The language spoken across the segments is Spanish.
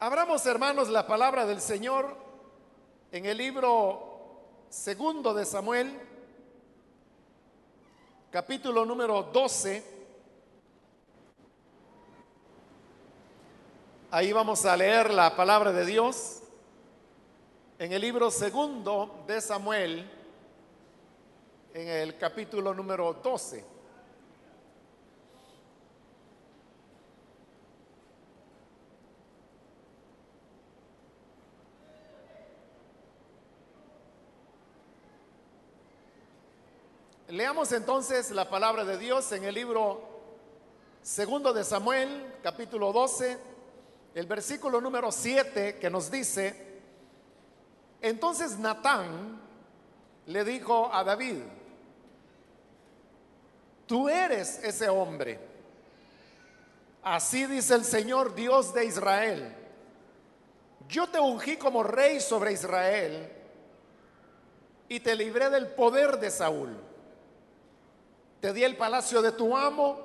Abramos, hermanos, la palabra del Señor en el libro segundo de Samuel, capítulo número 12. Ahí vamos a leer la palabra de Dios en el libro segundo de Samuel, en el capítulo número 12. Leamos entonces la palabra de Dios en el libro segundo de Samuel, capítulo 12, el versículo número 7 que nos dice, entonces Natán le dijo a David, tú eres ese hombre. Así dice el Señor Dios de Israel. Yo te ungí como rey sobre Israel y te libré del poder de Saúl te di el palacio de tu amo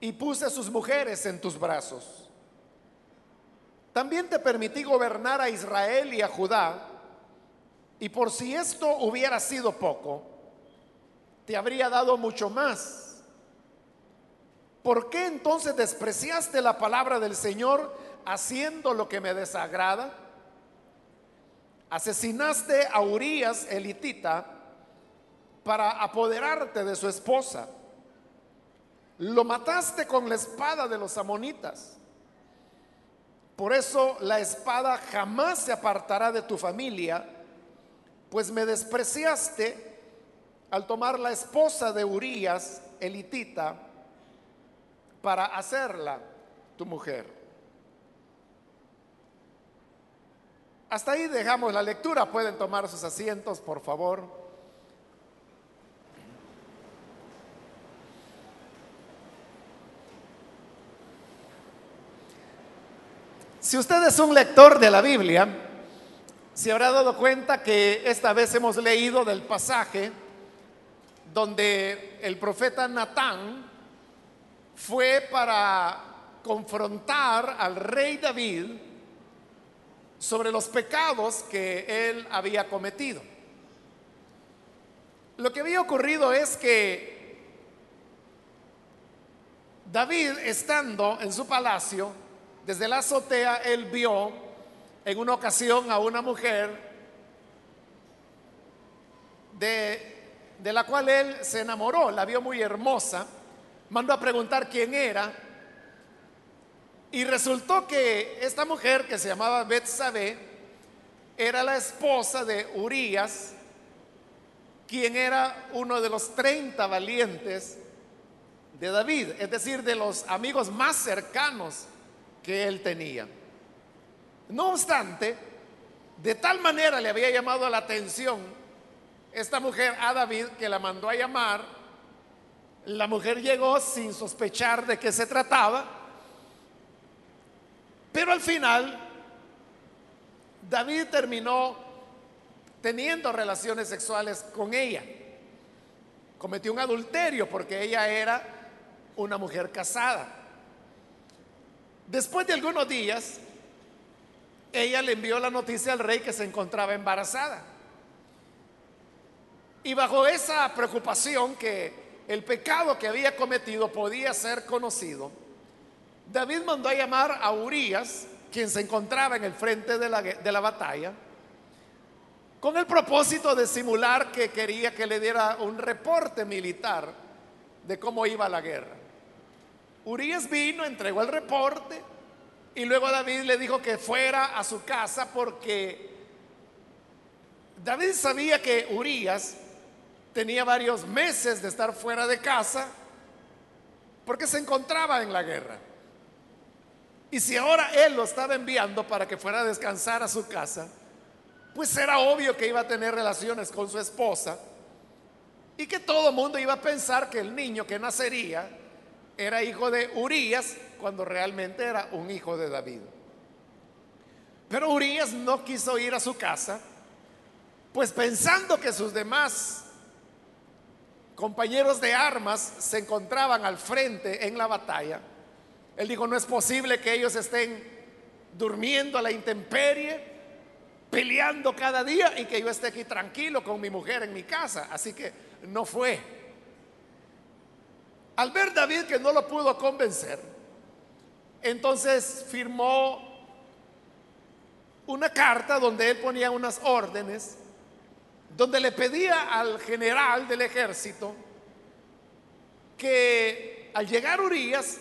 y puse sus mujeres en tus brazos. También te permití gobernar a Israel y a Judá. Y por si esto hubiera sido poco, te habría dado mucho más. ¿Por qué entonces despreciaste la palabra del Señor haciendo lo que me desagrada? Asesinaste a Urias elitita para apoderarte de su esposa. Lo mataste con la espada de los amonitas. Por eso la espada jamás se apartará de tu familia, pues me despreciaste al tomar la esposa de Urías, elitita, para hacerla tu mujer. Hasta ahí dejamos la lectura. Pueden tomar sus asientos, por favor. Si usted es un lector de la Biblia, se habrá dado cuenta que esta vez hemos leído del pasaje donde el profeta Natán fue para confrontar al rey David sobre los pecados que él había cometido. Lo que había ocurrido es que David, estando en su palacio, desde la azotea él vio en una ocasión a una mujer de, de la cual él se enamoró, la vio muy hermosa, mandó a preguntar quién era y resultó que esta mujer que se llamaba Betsabé era la esposa de Urías, quien era uno de los 30 valientes de David, es decir, de los amigos más cercanos que él tenía. No obstante, de tal manera le había llamado la atención esta mujer a David que la mandó a llamar. La mujer llegó sin sospechar de qué se trataba, pero al final David terminó teniendo relaciones sexuales con ella. Cometió un adulterio porque ella era una mujer casada. Después de algunos días, ella le envió la noticia al rey que se encontraba embarazada. Y bajo esa preocupación que el pecado que había cometido podía ser conocido, David mandó a llamar a Urias, quien se encontraba en el frente de la, de la batalla, con el propósito de simular que quería que le diera un reporte militar de cómo iba la guerra. Urias vino, entregó el reporte y luego David le dijo que fuera a su casa porque David sabía que Urias tenía varios meses de estar fuera de casa porque se encontraba en la guerra. Y si ahora él lo estaba enviando para que fuera a descansar a su casa, pues era obvio que iba a tener relaciones con su esposa y que todo el mundo iba a pensar que el niño que nacería era hijo de Urias cuando realmente era un hijo de David. Pero Urias no quiso ir a su casa, pues pensando que sus demás compañeros de armas se encontraban al frente en la batalla, él dijo, no es posible que ellos estén durmiendo a la intemperie, peleando cada día y que yo esté aquí tranquilo con mi mujer en mi casa. Así que no fue. Al ver David que no lo pudo convencer, entonces firmó una carta donde él ponía unas órdenes, donde le pedía al general del ejército que al llegar Urias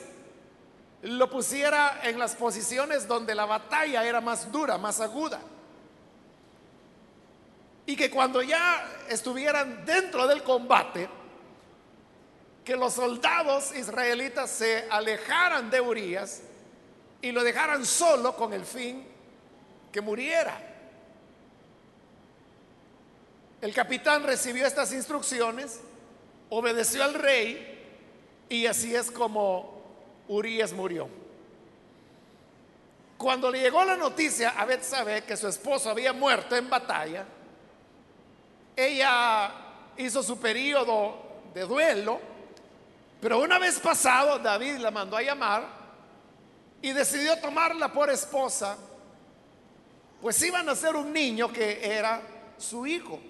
lo pusiera en las posiciones donde la batalla era más dura, más aguda. Y que cuando ya estuvieran dentro del combate, que los soldados israelitas se alejaran de Urias y lo dejaran solo con el fin que muriera. El capitán recibió estas instrucciones, obedeció al rey y así es como Urias murió. Cuando le llegó la noticia a Betsabé que su esposo había muerto en batalla, ella hizo su periodo de duelo, pero una vez pasado David la mandó a llamar y decidió tomarla por esposa pues iban a ser un niño que era su hijo.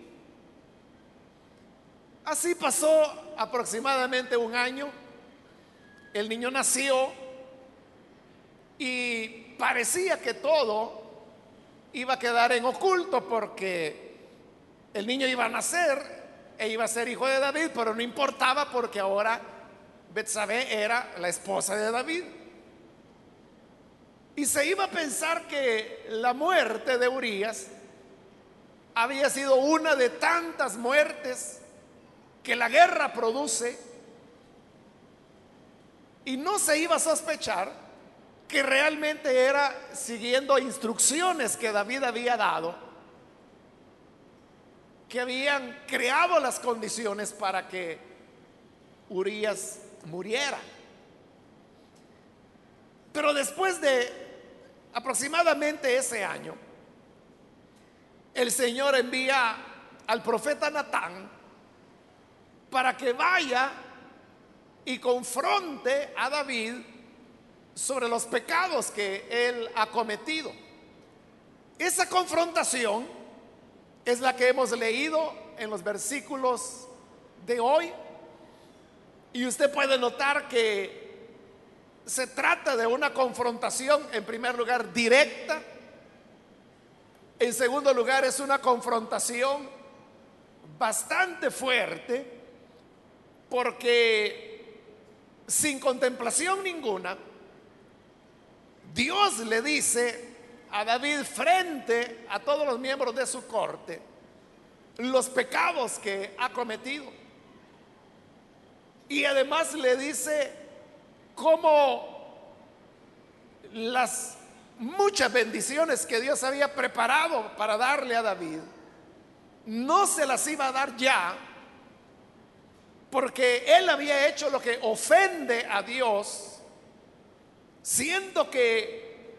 Así pasó aproximadamente un año. El niño nació y parecía que todo iba a quedar en oculto porque el niño iba a nacer e iba a ser hijo de David, pero no importaba porque ahora Betsabé era la esposa de David. Y se iba a pensar que la muerte de Urias había sido una de tantas muertes que la guerra produce y no se iba a sospechar que realmente era siguiendo instrucciones que David había dado, que habían creado las condiciones para que Urias muriera. Pero después de aproximadamente ese año, el Señor envía al profeta Natán para que vaya y confronte a David sobre los pecados que él ha cometido. Esa confrontación es la que hemos leído en los versículos de hoy. Y usted puede notar que se trata de una confrontación, en primer lugar, directa. En segundo lugar, es una confrontación bastante fuerte porque sin contemplación ninguna, Dios le dice a David frente a todos los miembros de su corte los pecados que ha cometido. Y además le dice cómo las muchas bendiciones que Dios había preparado para darle a David, no se las iba a dar ya, porque él había hecho lo que ofende a Dios, siendo que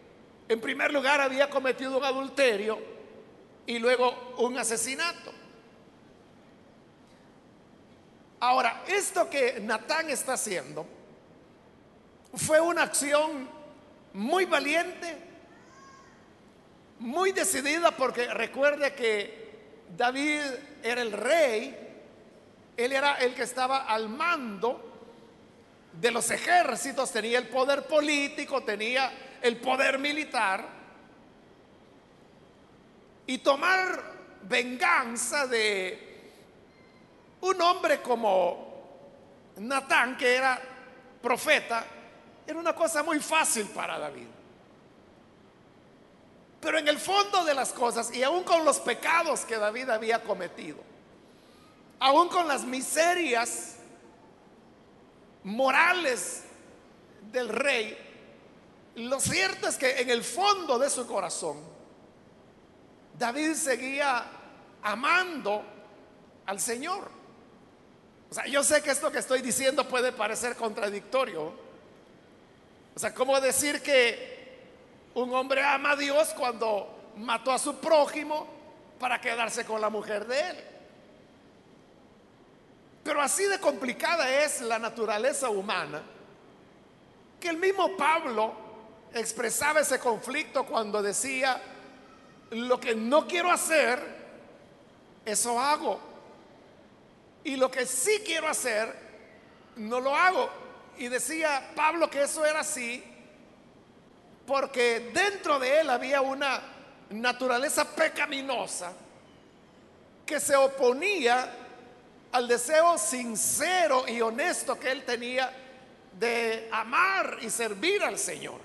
en primer lugar había cometido un adulterio y luego un asesinato. Ahora, esto que Natán está haciendo, fue una acción muy valiente, muy decidida, porque recuerde que David era el rey, él era el que estaba al mando de los ejércitos, tenía el poder político, tenía el poder militar, y tomar venganza de un hombre como Natán, que era profeta, era una cosa muy fácil para David. Pero en el fondo de las cosas, y aún con los pecados que David había cometido, aún con las miserias morales del rey, lo cierto es que en el fondo de su corazón, David seguía amando al Señor. O sea, yo sé que esto que estoy diciendo puede parecer contradictorio, o sea, ¿cómo decir que un hombre ama a Dios cuando mató a su prójimo para quedarse con la mujer de él? Pero así de complicada es la naturaleza humana que el mismo Pablo expresaba ese conflicto cuando decía, lo que no quiero hacer, eso hago. Y lo que sí quiero hacer, no lo hago. Y decía Pablo que eso era así porque dentro de él había una naturaleza pecaminosa que se oponía al deseo sincero y honesto que él tenía de amar y servir al Señor.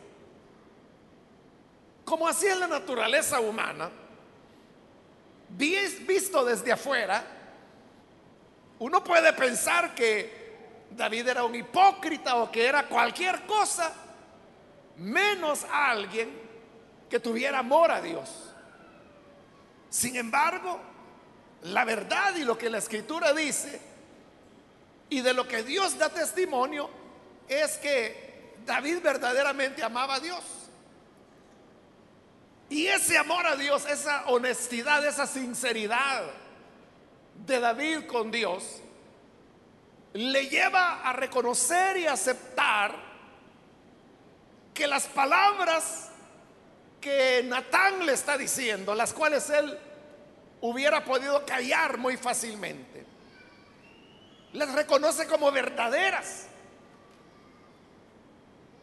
Como así es la naturaleza humana, visto desde afuera, uno puede pensar que David era un hipócrita o que era cualquier cosa menos alguien que tuviera amor a Dios. Sin embargo, la verdad y lo que la escritura dice y de lo que Dios da testimonio es que David verdaderamente amaba a Dios. Y ese amor a Dios, esa honestidad, esa sinceridad de David con Dios, le lleva a reconocer y aceptar que las palabras que Natán le está diciendo, las cuales él hubiera podido callar muy fácilmente, las reconoce como verdaderas.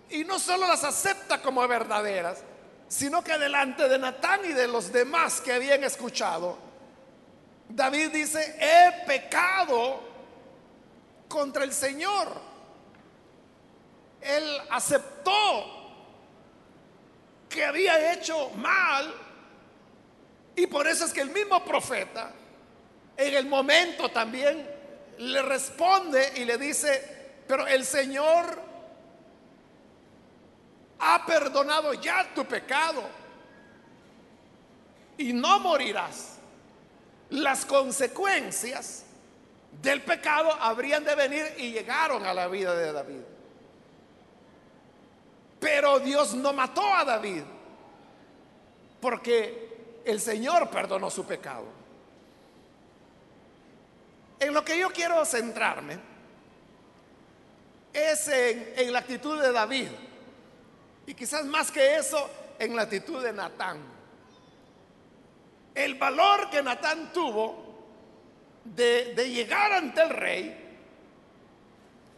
Y no solo las acepta como verdaderas, sino que delante de Natán y de los demás que habían escuchado, David dice, he pecado contra el Señor. Él aceptó que había hecho mal y por eso es que el mismo profeta en el momento también le responde y le dice, pero el Señor ha perdonado ya tu pecado y no morirás. Las consecuencias del pecado habrían de venir y llegaron a la vida de David. Pero Dios no mató a David porque el Señor perdonó su pecado. En lo que yo quiero centrarme es en, la actitud de David. Y quizás más que eso, en la actitud de Natán. El valor que Natán tuvo de, de, llegar ante el rey,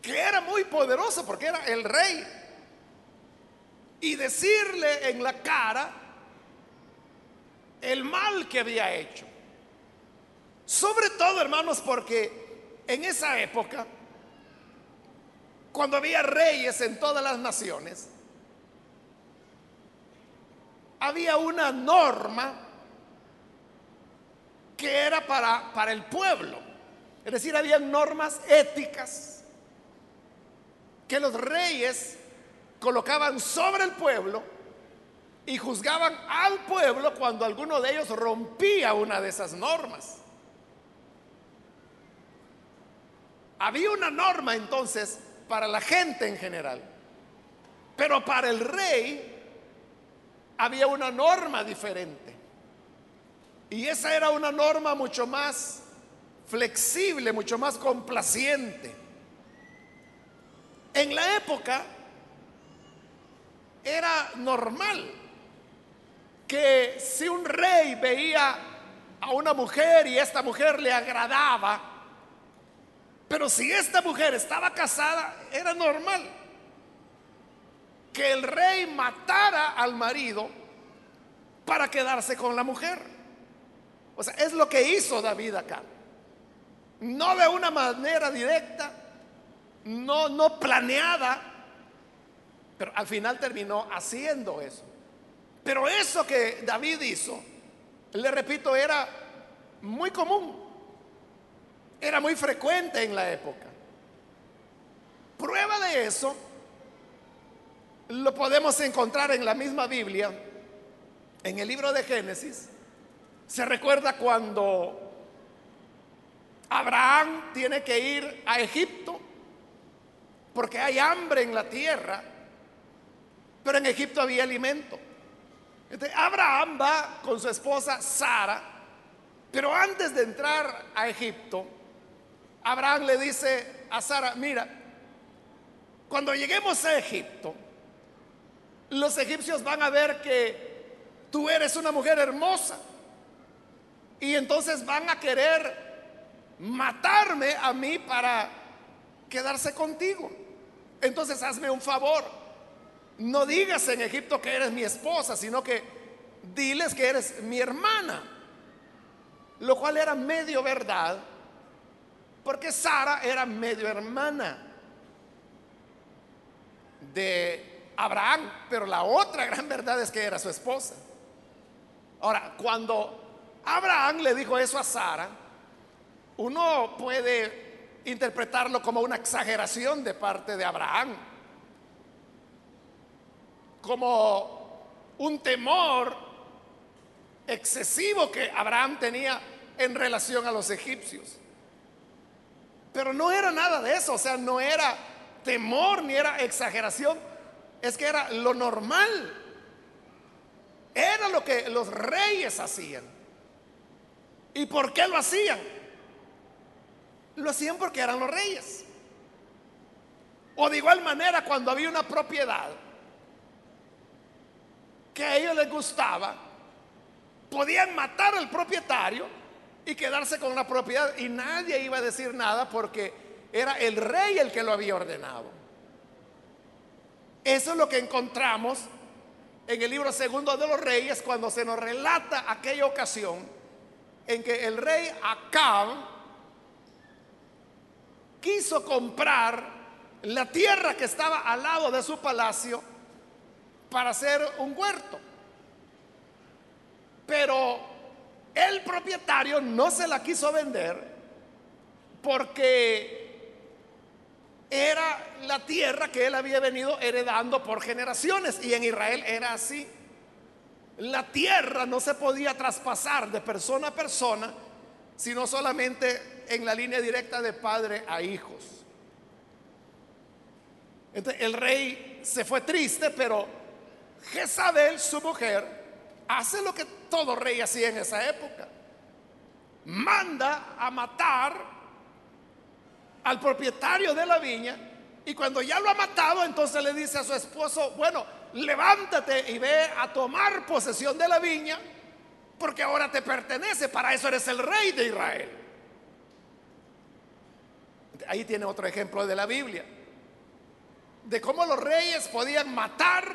que era muy poderoso porque era el rey, y decirle en la cara el mal que había hecho. Sobre todo, hermanos, porque en esa época, cuando había reyes en todas las naciones, había una norma que era para, para el pueblo. Es decir, había normas éticas que los reyes colocaban sobre el pueblo y juzgaban al pueblo cuando alguno de ellos rompía una de esas normas. Había una norma entonces para la gente en general, pero para el rey había una norma diferente. Y esa era una norma mucho más flexible, mucho más complaciente. En la época era normal que si un rey veía a una mujer y esta mujer le agradaba, pero si esta mujer estaba casada, era normal que el rey matara al marido para quedarse con la mujer. O sea, es lo que hizo David acá. No de una manera directa, no, no planeada, pero al final terminó haciendo eso. Pero eso que David hizo, le repito, era muy común, era muy frecuente en la época. Prueba de eso lo podemos encontrar en la misma Biblia, en el libro de Génesis. Se recuerda cuando Abraham tiene que ir a Egipto porque hay hambre en la tierra, pero en Egipto había alimento. Abraham va con su esposa Sara, pero antes de entrar a Egipto, Abraham le dice a Sara, mira, cuando lleguemos a Egipto, los egipcios van a ver que tú eres una mujer hermosa y entonces van a querer matarme a mí para quedarse contigo. Entonces hazme un favor. No digas en Egipto que eres mi esposa, sino que diles que eres mi hermana. Lo cual era medio verdad, porque Sara era medio hermana de Abraham, pero la otra gran verdad es que era su esposa. Ahora, cuando Abraham le dijo eso a Sara, uno puede interpretarlo como una exageración de parte de Abraham, como un temor excesivo que Abraham tenía en relación a los egipcios. Pero no era nada de eso, o sea, no era temor ni era exageración, es que era lo normal, era lo que los reyes hacían. ¿Y por qué lo hacían? Lo hacían porque eran los reyes. O de igual manera cuando había una propiedad que a ellos les gustaba, podían matar al propietario y quedarse con la propiedad y nadie iba a decir nada porque era el rey el que lo había ordenado. Eso es lo que encontramos en el libro segundo de los reyes cuando se nos relata aquella ocasión en que el rey Acab quiso comprar la tierra que estaba al lado de su palacio para hacer un huerto. Pero el propietario no se la quiso vender porque era la tierra que él había venido heredando por generaciones y en Israel era así. La tierra no se podía traspasar de persona a persona, sino solamente en la línea directa de padre a hijos. Entonces, el rey se fue triste, pero Jezabel, su mujer, hace lo que todo rey hacía en esa época. Manda a matar al propietario de la viña y cuando ya lo ha matado, entonces le dice a su esposo, bueno, levántate y ve a tomar posesión de la viña porque ahora te pertenece, para eso eres el rey de Israel. Ahí tiene otro ejemplo de la Biblia, de cómo los reyes podían matar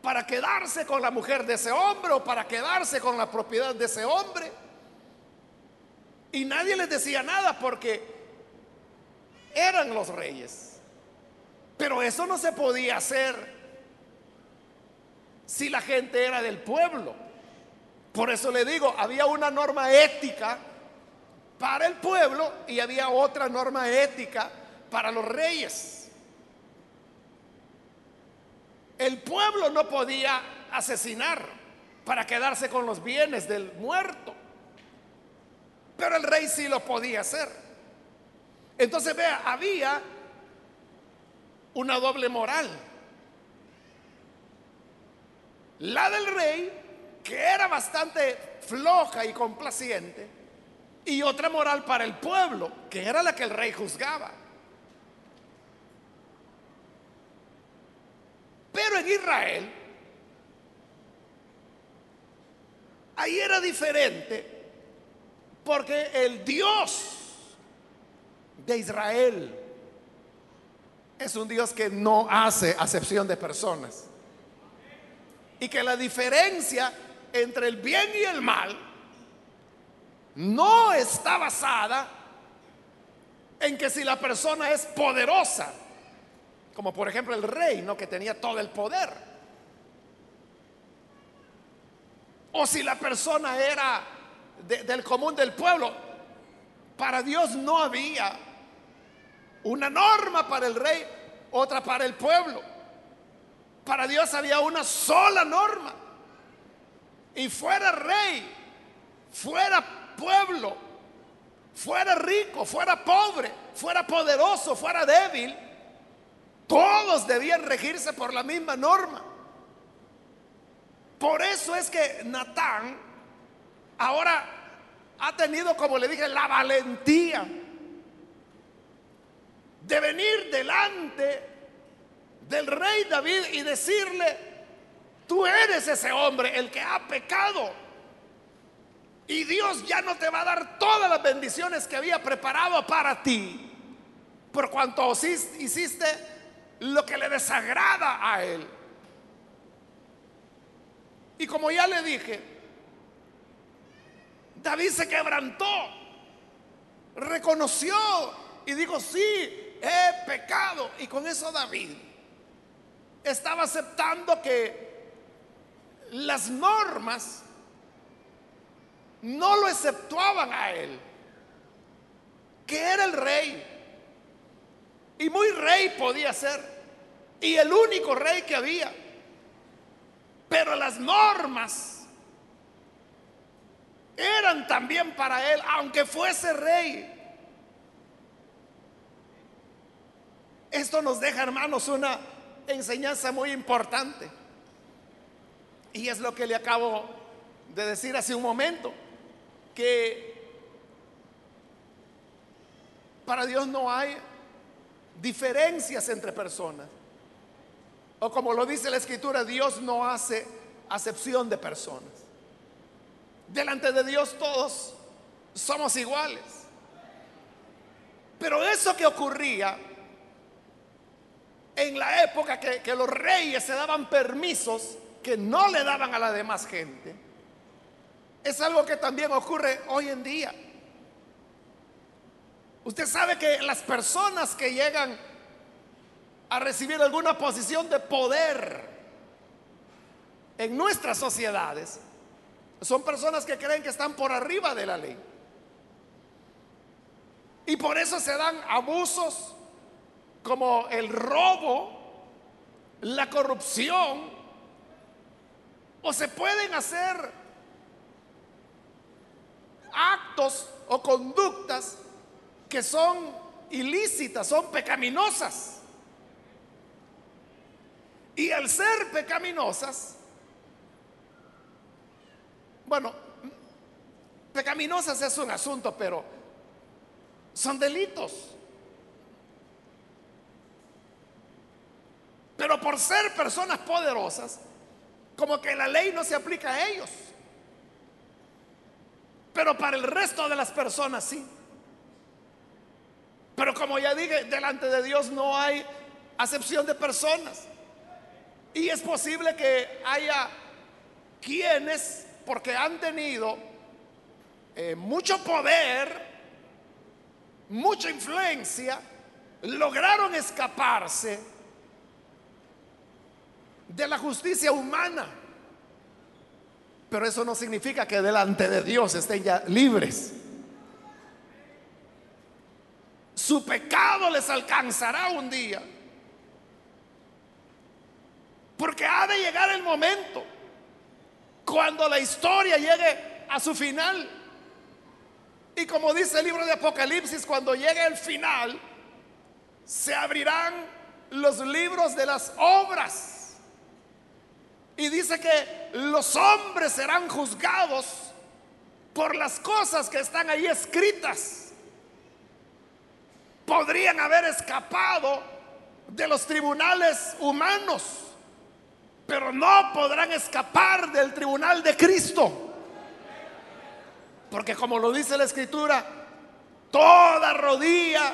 para quedarse con la mujer de ese hombre o para quedarse con la propiedad de ese hombre. Y nadie les decía nada porque eran los reyes. Pero eso no se podía hacer si la gente era del pueblo. Por eso le digo, había una norma ética para el pueblo y había otra norma ética para los reyes. El pueblo no podía asesinar para quedarse con los bienes del muerto, pero el rey sí lo podía hacer. Entonces vea, había una doble moral. La del rey que era bastante floja y complaciente, y otra moral para el pueblo, que era la que el rey juzgaba. Pero en Israel, ahí era diferente, porque el Dios de Israel es un Dios que no hace acepción de personas. Y que la diferencia entre el bien y el mal no está basada en que si la persona es poderosa, como por ejemplo el rey, ¿no? que tenía todo el poder, o si la persona era del común del pueblo, para Dios no había una norma para el rey, otra para el pueblo. Para Dios había una sola norma y fuera rey, fuera pueblo, fuera rico, fuera pobre, fuera poderoso, fuera débil, todos debían regirse por la misma norma. Por eso es que Natán ahora ha tenido, como le dije, la valentía de venir delante del rey David y decirle, tú eres ese hombre, el que ha pecado. Y Dios ya no te va a dar todas las bendiciones que había preparado para ti, por cuanto hiciste lo que le desagrada a Él. Y como ya le dije, David se quebrantó, reconoció y dijo, sí, he pecado. Y con eso David estaba aceptando que las normas no lo exceptuaban a él, que era el rey. Y muy rey podía ser. Y el único rey que había. Pero las normas eran también para él, aunque fuese rey. Esto nos deja, hermanos, una enseñanza muy importante. Y es lo que le acabo de decir hace un momento, que para Dios no hay diferencias entre personas. O como lo dice la escritura, Dios no hace acepción de personas. Delante de Dios todos somos iguales. Pero eso que ocurría en la época que, los reyes se daban permisos que no le daban a la demás gente, es algo que también ocurre hoy en día. Usted sabe que las personas que llegan a recibir alguna posición de poder en nuestras sociedades son personas que creen que están por arriba de la ley. Y por eso se dan abusos como el robo, la corrupción, o se pueden hacer actos o conductas que son ilícitas, son pecaminosas. Y al ser pecaminosas, bueno, pecaminosas es un asunto, pero son delitos. Pero por ser personas poderosas, como que la ley no se aplica a ellos. Pero para el resto de las personas sí. Pero como ya dije, delante de Dios no hay acepción de personas. Y es posible que haya quienes, porque han tenido eh, mucho poder, mucha influencia, lograron escaparse de la justicia humana. Pero eso no significa que delante de Dios estén ya libres. Su pecado les alcanzará un día. Porque ha de llegar el momento cuando la historia llegue a su final. Y como dice el libro de Apocalipsis, cuando llegue el final, se abrirán los libros de las obras y dice que los hombres serán juzgados por las cosas que están ahí escritas. Podrían haber escapado de los tribunales humanos, pero no podrán escapar del tribunal de Cristo. Porque como lo dice la escritura, toda rodilla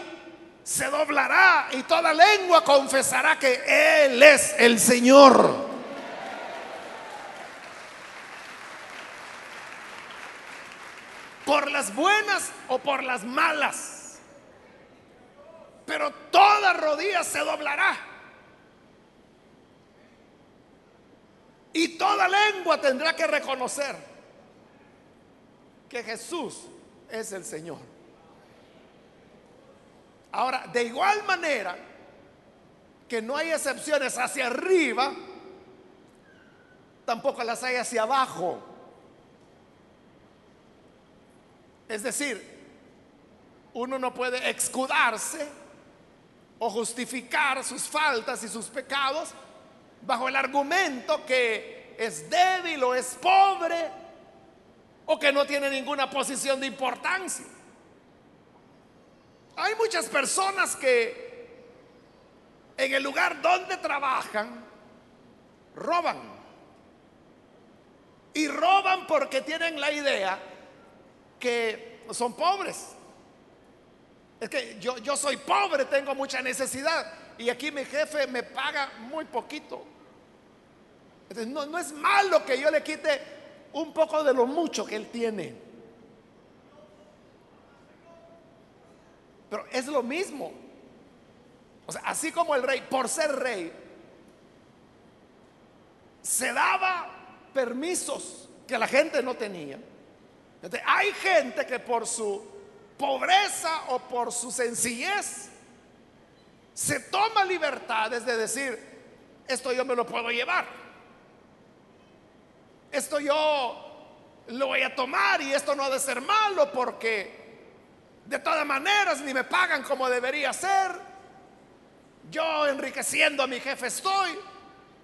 se doblará y toda lengua confesará que Él es el Señor. Por las buenas o por las malas. Pero toda rodilla se doblará. Y toda lengua tendrá que reconocer que Jesús es el Señor. Ahora, de igual manera que no hay excepciones hacia arriba, tampoco las hay hacia abajo. Es decir, uno no puede excudarse o justificar sus faltas y sus pecados bajo el argumento que es débil o es pobre o que no tiene ninguna posición de importancia. Hay muchas personas que en el lugar donde trabajan, roban. Y roban porque tienen la idea que son pobres. Es que yo, yo soy pobre, tengo mucha necesidad. Y aquí mi jefe me paga muy poquito. Entonces, no, no es malo que yo le quite un poco de lo mucho que él tiene. Pero es lo mismo. O sea, así como el rey, por ser rey, se daba permisos que la gente no tenía. Hay gente que por su pobreza o por su sencillez se toma libertades de decir, esto yo me lo puedo llevar. Esto yo lo voy a tomar y esto no ha de ser malo porque de todas maneras ni me pagan como debería ser. Yo enriqueciendo a mi jefe estoy.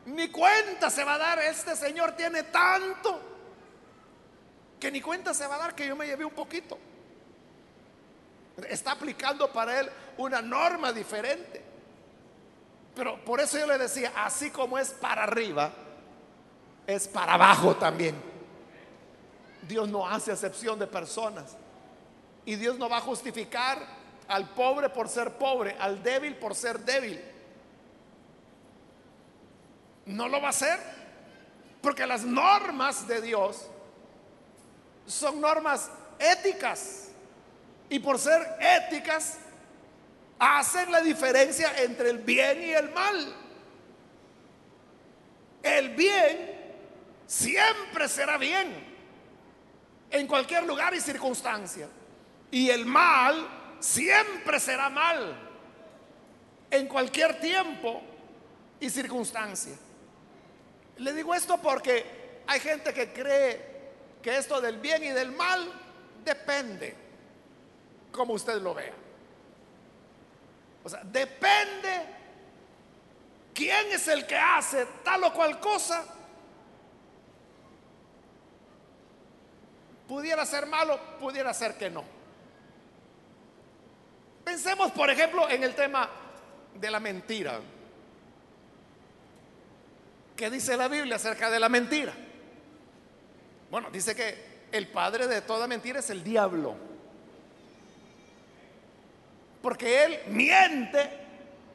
Ni cuenta se va a dar, este señor tiene tanto que ni cuenta se va a dar que yo me llevé un poquito. Está aplicando para él una norma diferente. Pero por eso yo le decía, así como es para arriba, es para abajo también. Dios no hace excepción de personas. Y Dios no va a justificar al pobre por ser pobre, al débil por ser débil. No lo va a hacer. Porque las normas de Dios son normas éticas. Y por ser éticas, hacen la diferencia entre el bien y el mal. El bien siempre será bien en cualquier lugar y circunstancia. Y el mal siempre será mal en cualquier tiempo y circunstancia. Le digo esto porque hay gente que cree que esto del bien y del mal depende como usted lo vea. O sea, depende quién es el que hace tal o cual cosa. Pudiera ser malo, pudiera ser que no. Pensemos, por ejemplo, en el tema de la mentira. ¿Qué dice la Biblia acerca de la mentira? Bueno, dice que el padre de toda mentira es el diablo. Porque él miente,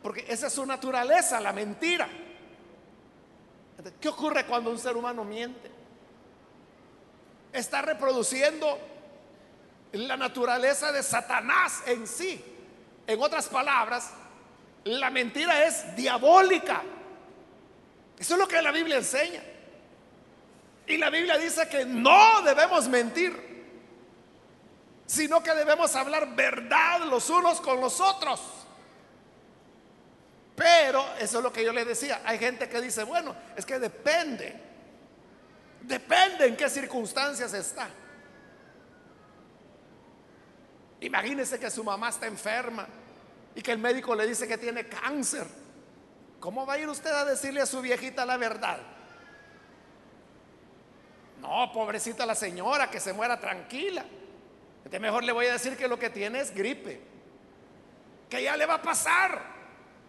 porque esa es su naturaleza, la mentira. ¿Qué ocurre cuando un ser humano miente? Está reproduciendo la naturaleza de Satanás en sí. En otras palabras, la mentira es diabólica. Eso es lo que la Biblia enseña. Y la Biblia dice que no debemos mentir, sino que debemos hablar verdad los unos con los otros. Pero eso es lo que yo le decía. Hay gente que dice, bueno, es que depende. Depende en qué circunstancias está. Imagínese que su mamá está enferma y que el médico le dice que tiene cáncer. ¿Cómo va a ir usted a decirle a su viejita la verdad? No, pobrecita la señora, que se muera tranquila. Mejor le voy a decir que lo que tiene es gripe. Que ya le va a pasar.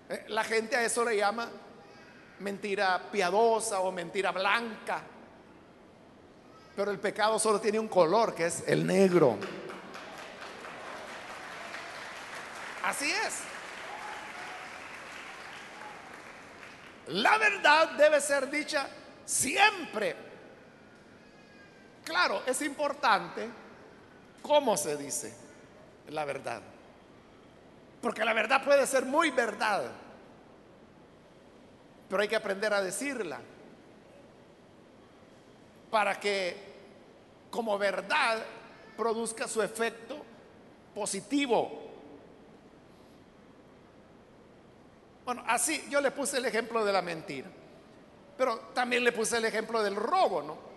Eh, la gente a eso le llama mentira piadosa o mentira blanca. Pero el pecado solo tiene un color, que es el negro. Así es. La verdad debe ser dicha siempre. Claro, es importante cómo se dice la verdad. Porque la verdad puede ser muy verdad. Pero hay que aprender a decirla. Para que como verdad produzca su efecto positivo Bueno, así yo le puse el ejemplo de la mentira, pero también le puse el ejemplo del robo, ¿no?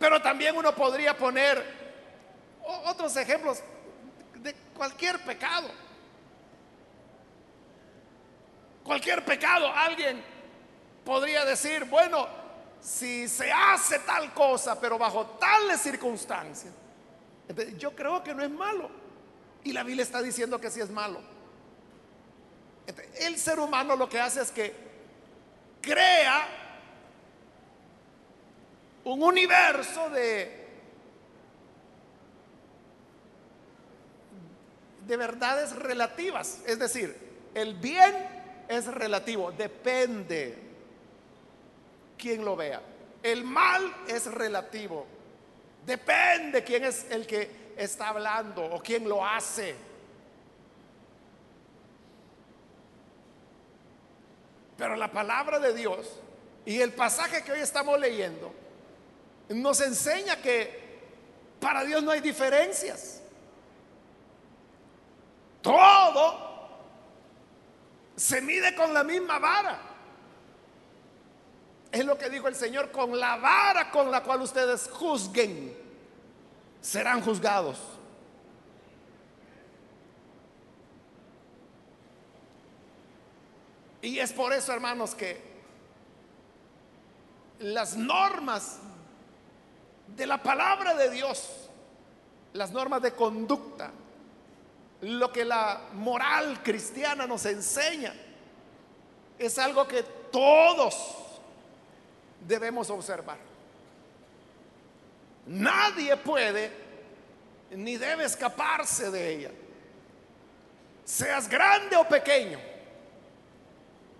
Pero también uno podría poner otros ejemplos de cualquier pecado. Cualquier pecado, alguien podría decir, bueno, si se hace tal cosa, pero bajo tales circunstancias, yo creo que no es malo. Y la Biblia está diciendo que sí es malo. El ser humano lo que hace es que crea un universo de, de verdades relativas. Es decir, el bien es relativo, depende quien lo vea. El mal es relativo, depende quién es el que está hablando o quién lo hace. Pero la palabra de Dios y el pasaje que hoy estamos leyendo nos enseña que para Dios no hay diferencias. Todo se mide con la misma vara. Es lo que dijo el Señor, con la vara con la cual ustedes juzguen, serán juzgados. Y es por eso, hermanos, que las normas de la palabra de Dios, las normas de conducta, lo que la moral cristiana nos enseña, es algo que todos debemos observar. Nadie puede ni debe escaparse de ella. Seas grande o pequeño,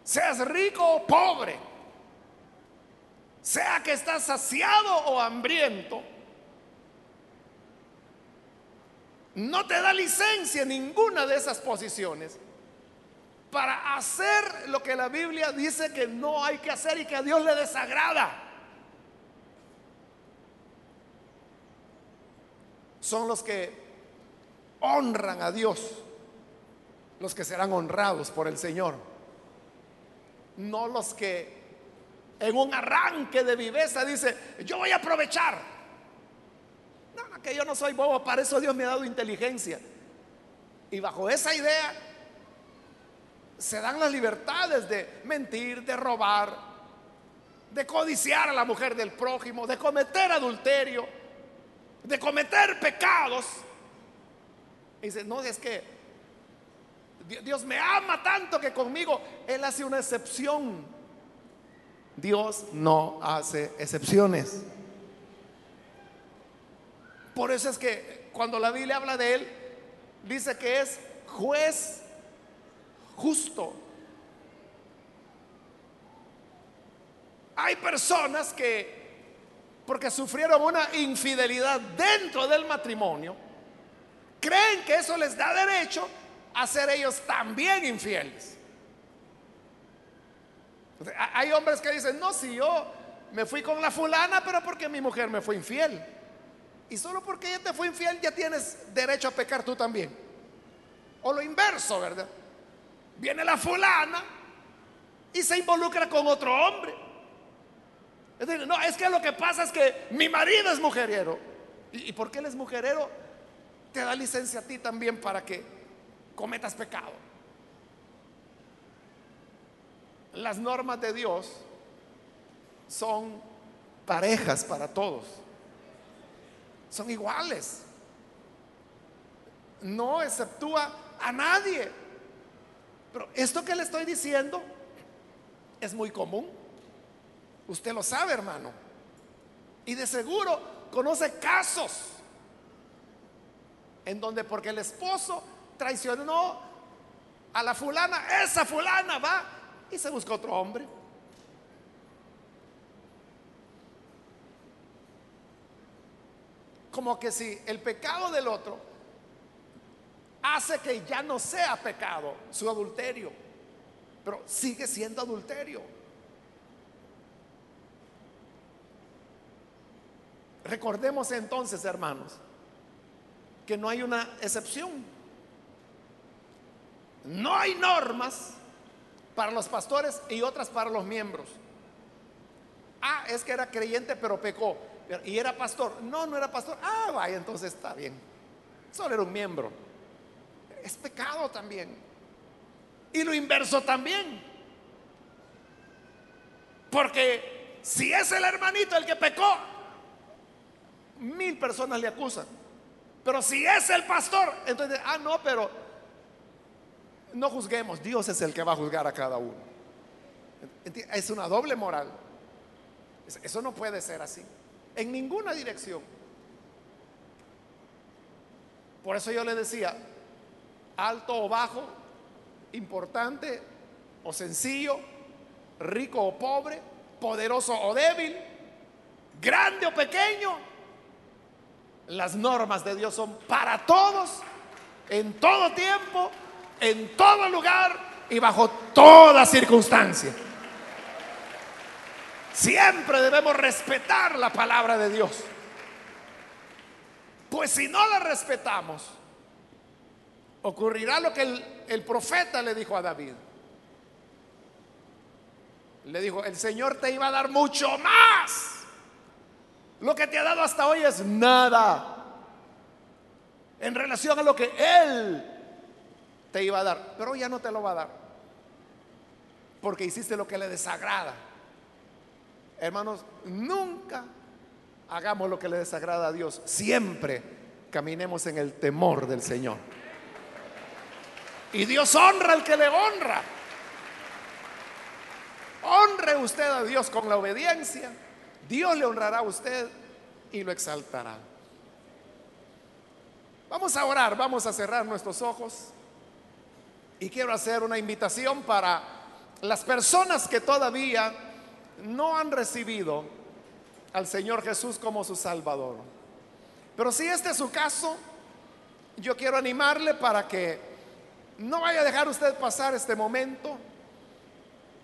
seas rico o pobre, sea que estás saciado o hambriento, no te da licencia ninguna de esas posiciones para hacer lo que la Biblia dice que no hay que hacer y que a Dios le desagrada. Son los que honran a Dios, los que serán honrados por el Señor, no los que en un arranque de viveza dice, yo voy a aprovechar. No, que yo no soy bobo, para eso Dios me ha dado inteligencia. Y bajo esa idea se dan las libertades de mentir, de robar, de codiciar a la mujer del prójimo, de cometer adulterio, de cometer pecados. Y dice, no, es que Dios me ama tanto que conmigo Él hace una excepción Dios no hace excepciones. Por eso es que cuando la Biblia habla de Él, dice que es juez justo. Hay personas que, porque sufrieron una infidelidad dentro del matrimonio, creen que eso les da derecho a ser ellos también infieles. Hay hombres que dicen, no, si yo me fui con la fulana, pero porque mi mujer me fue infiel. Y solo porque ella te fue infiel ya tienes derecho a pecar tú también. O lo inverso, ¿verdad? Viene la fulana y se involucra con otro hombre. Es decir, no, es que lo que pasa es que mi marido es mujerero. ¿Y, y porque él es mujerero? Te da licencia a ti también para que cometas pecado las normas de Dios son parejas para todos. Son iguales. No exceptúa a nadie. Pero esto que le estoy diciendo es muy común. Usted lo sabe, hermano. Y de seguro conoce casos en donde porque el esposo traicionó a la fulana, esa fulana va y se busca otro hombre. Como que si el pecado del otro hace que ya no sea pecado su adulterio, pero sigue siendo adulterio. Recordemos entonces, hermanos, que no hay una excepción. No hay normas para los pastores y otras para los miembros. Ah, es que era creyente pero pecó. Y era pastor. No, no era pastor. Ah, vaya, entonces está bien. Solo era un miembro. Es pecado también. Y lo inverso también. Porque si es el hermanito el que pecó, mil personas le acusan. Pero si es el pastor, entonces, ah, no, pero no juzguemos, Dios es el que va a juzgar a cada uno. Es una doble moral. Eso no puede ser así, en ninguna dirección. Por eso yo le decía, alto o bajo, importante o sencillo, rico o pobre, poderoso o débil, grande o pequeño, las normas de Dios son para todos, en todo tiempo, en todo lugar y bajo toda circunstancia. Siempre debemos respetar la palabra de Dios. Pues si no la respetamos, ocurrirá lo que el, el, profeta le dijo a David. Le dijo, el Señor te iba a dar mucho más. Lo que te ha dado hasta hoy es nada en relación a lo que Él te iba a dar. Pero ya no te lo va a dar. Porque hiciste lo que le desagrada. Hermanos, nunca hagamos lo que le desagrada a Dios. Siempre caminemos en el temor del Señor. Y Dios honra al que le honra. Honre usted a Dios con la obediencia. Dios le honrará a usted y lo exaltará. Vamos a orar, vamos a cerrar nuestros ojos. Y quiero hacer una invitación para las personas que todavía no han recibido al Señor Jesús como su Salvador. Pero si este es su caso, yo quiero animarle para que no vaya a dejar usted pasar este momento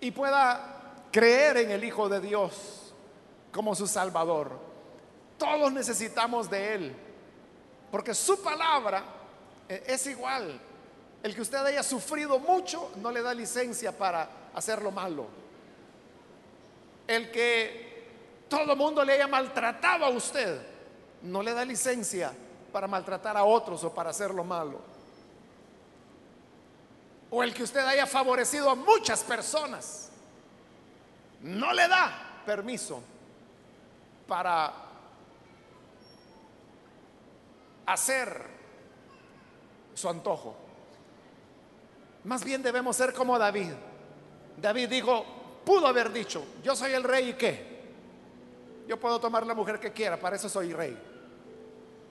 y pueda creer en el Hijo de Dios como su Salvador. Todos necesitamos de Él, porque su palabra eh, es igual. El que usted haya sufrido mucho no le da licencia para hacer lo malo. El que todo mundo le haya maltratado a usted no le da licencia para maltratar a otros o para hacer lo malo. O el que usted haya favorecido a muchas personas no le da permiso para hacer su antojo. Más bien debemos ser como David. David dijo, pudo haber dicho, yo soy el rey y qué. Yo puedo tomar la mujer que quiera, para eso soy rey.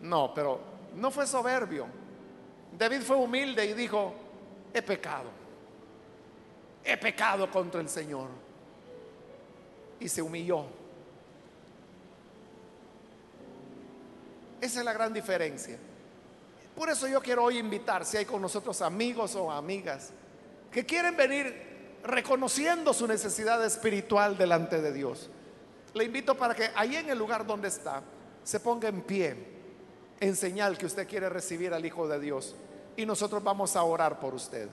No, pero no fue soberbio. David fue humilde y dijo, he pecado. He pecado contra el Señor. Y se humilló. Esa es la gran diferencia. Por eso yo quiero hoy invitar, si hay con nosotros amigos o amigas que quieren venir reconociendo su necesidad espiritual delante de Dios. Le invito para que ahí en el lugar donde está se ponga en pie en señal que usted quiere recibir al Hijo de Dios y nosotros vamos a orar por usted.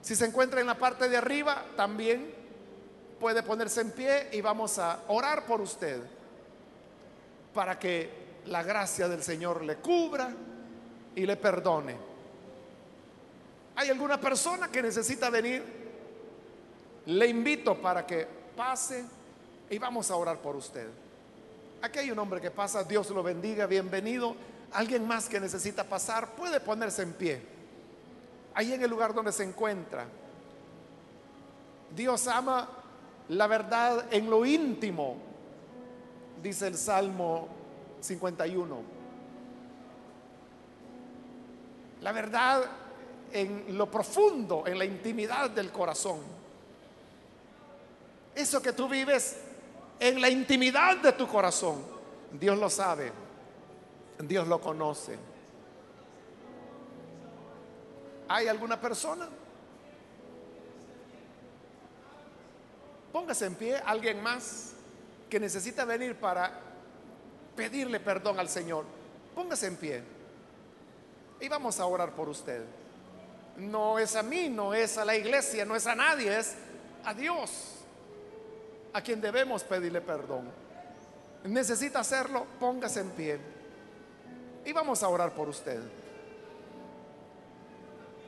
Si se encuentra en la parte de arriba, también puede ponerse en pie y vamos a orar por usted para que la gracia del Señor le cubra y le perdone. ¿Hay alguna persona que necesita venir? Le invito para que pase y vamos a orar por usted. Aquí hay un hombre que pasa, Dios lo bendiga, bienvenido. Alguien más que necesita pasar puede ponerse en pie. Ahí en el lugar donde se encuentra. Dios ama la verdad en lo íntimo, dice el Salmo 51. La verdad en lo profundo, en la intimidad del corazón. Eso que tú vives en la intimidad de tu corazón, Dios lo sabe, Dios lo conoce. ¿Hay alguna persona? Póngase en pie, alguien más que necesita venir para pedirle perdón al Señor. Póngase en pie. Y vamos a orar por usted. No es a mí, no es a la iglesia, no es a nadie, es a Dios a quien debemos pedirle perdón. Necesita hacerlo, póngase en pie. Y vamos a orar por usted.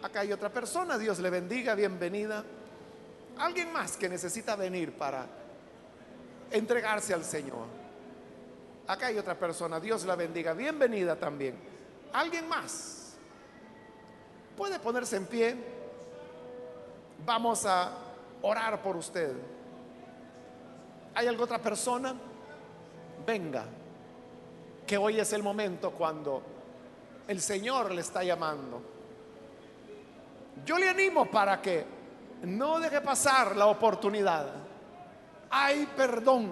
Acá hay otra persona, Dios le bendiga, bienvenida. Alguien más que necesita venir para entregarse al Señor. Acá hay otra persona, Dios la bendiga, bienvenida también. Alguien más puede ponerse en pie vamos a orar por usted. ¿Hay alguna otra persona? Venga, que hoy es el momento cuando el Señor le está llamando. Yo le animo para que no deje pasar la oportunidad. Hay perdón,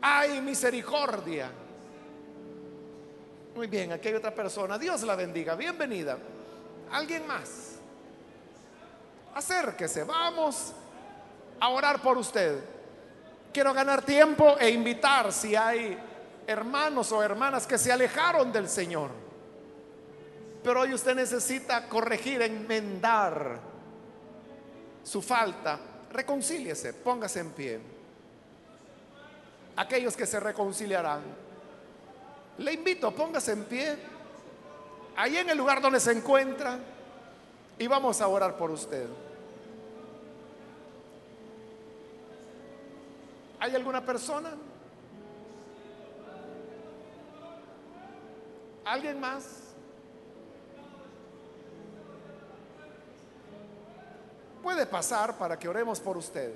hay misericordia. Muy bien, aquí hay otra persona. Dios la bendiga. Bienvenida. ¿Alguien más? Acérquese, vamos a orar por usted. Quiero ganar tiempo e invitar si hay hermanos o hermanas que se alejaron del Señor. Pero hoy usted necesita corregir, enmendar su falta. Reconcíliese, póngase en pie. Aquellos que se reconciliarán. Le invito, póngase en pie. Ahí en el lugar donde se encuentra. Y vamos a orar por usted. ¿Hay alguna persona? ¿Alguien más? Puede pasar para que oremos por usted.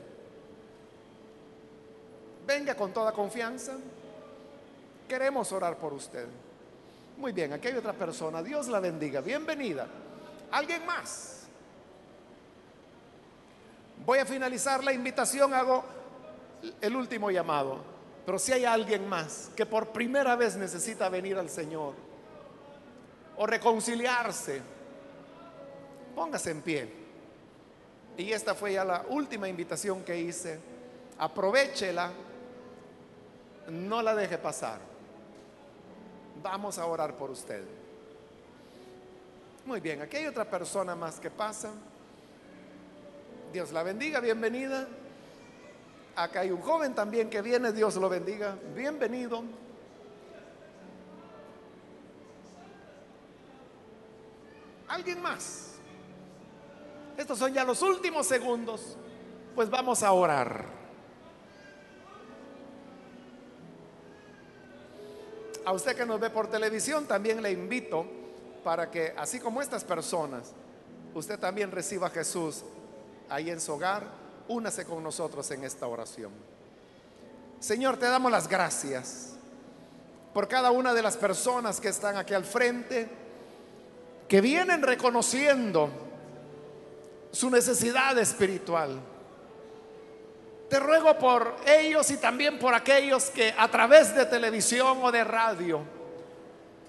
Venga con toda confianza. Queremos orar por usted. Muy bien, aquí hay otra persona. Dios la bendiga. Bienvenida. ¿Alguien más? Voy a finalizar la invitación. Hago el último llamado. Pero si hay alguien más que por primera vez necesita venir al Señor o reconciliarse, póngase en pie. Y esta fue ya la última invitación que hice. Aprovechela, no la deje pasar. Vamos a orar por usted. Muy bien, aquí hay otra persona más que pasa. Dios la bendiga, bienvenida. Acá hay un joven también que viene, Dios lo bendiga. Bienvenido. ¿Alguien más? Estos son ya los últimos segundos. Pues vamos a orar. A usted que nos ve por televisión, también le invito para que, así como estas personas, usted también reciba a Jesús ahí en su hogar. Únase con nosotros en esta oración. Señor, te damos las gracias por cada una de las personas que están aquí al frente, que vienen reconociendo su necesidad espiritual. Te ruego por ellos y también por aquellos que a través de televisión o de radio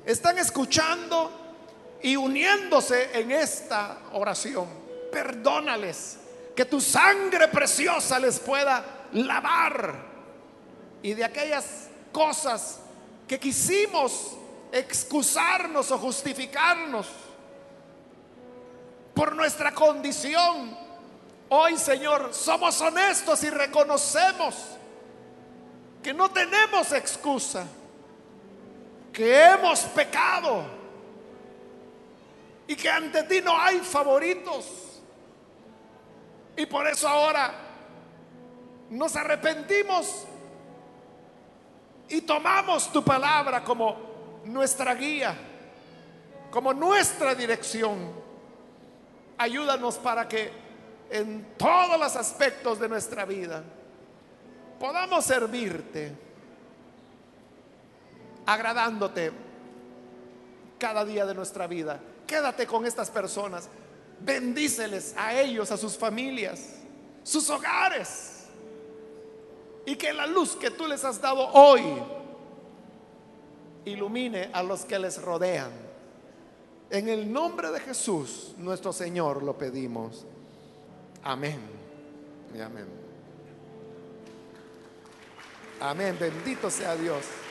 están escuchando y uniéndose en esta oración. Perdónales, que tu sangre preciosa les pueda lavar y de aquellas cosas que quisimos excusarnos o justificarnos por nuestra condición. Hoy, Señor, somos honestos y reconocemos que no tenemos excusa, que hemos pecado y que ante ti no hay favoritos. Y por eso ahora nos arrepentimos y tomamos tu palabra como nuestra guía, como nuestra dirección. Ayúdanos para que en todos los aspectos de nuestra vida podamos servirte, agradándote cada día de nuestra vida. Quédate con estas personas, bendíceles a ellos, a sus familias, sus hogares, y que la luz que tú les has dado hoy ilumine a los que les rodean. En el nombre de Jesús, nuestro Señor, lo pedimos. Amén. Y amén. Amén. Bendito sea Dios.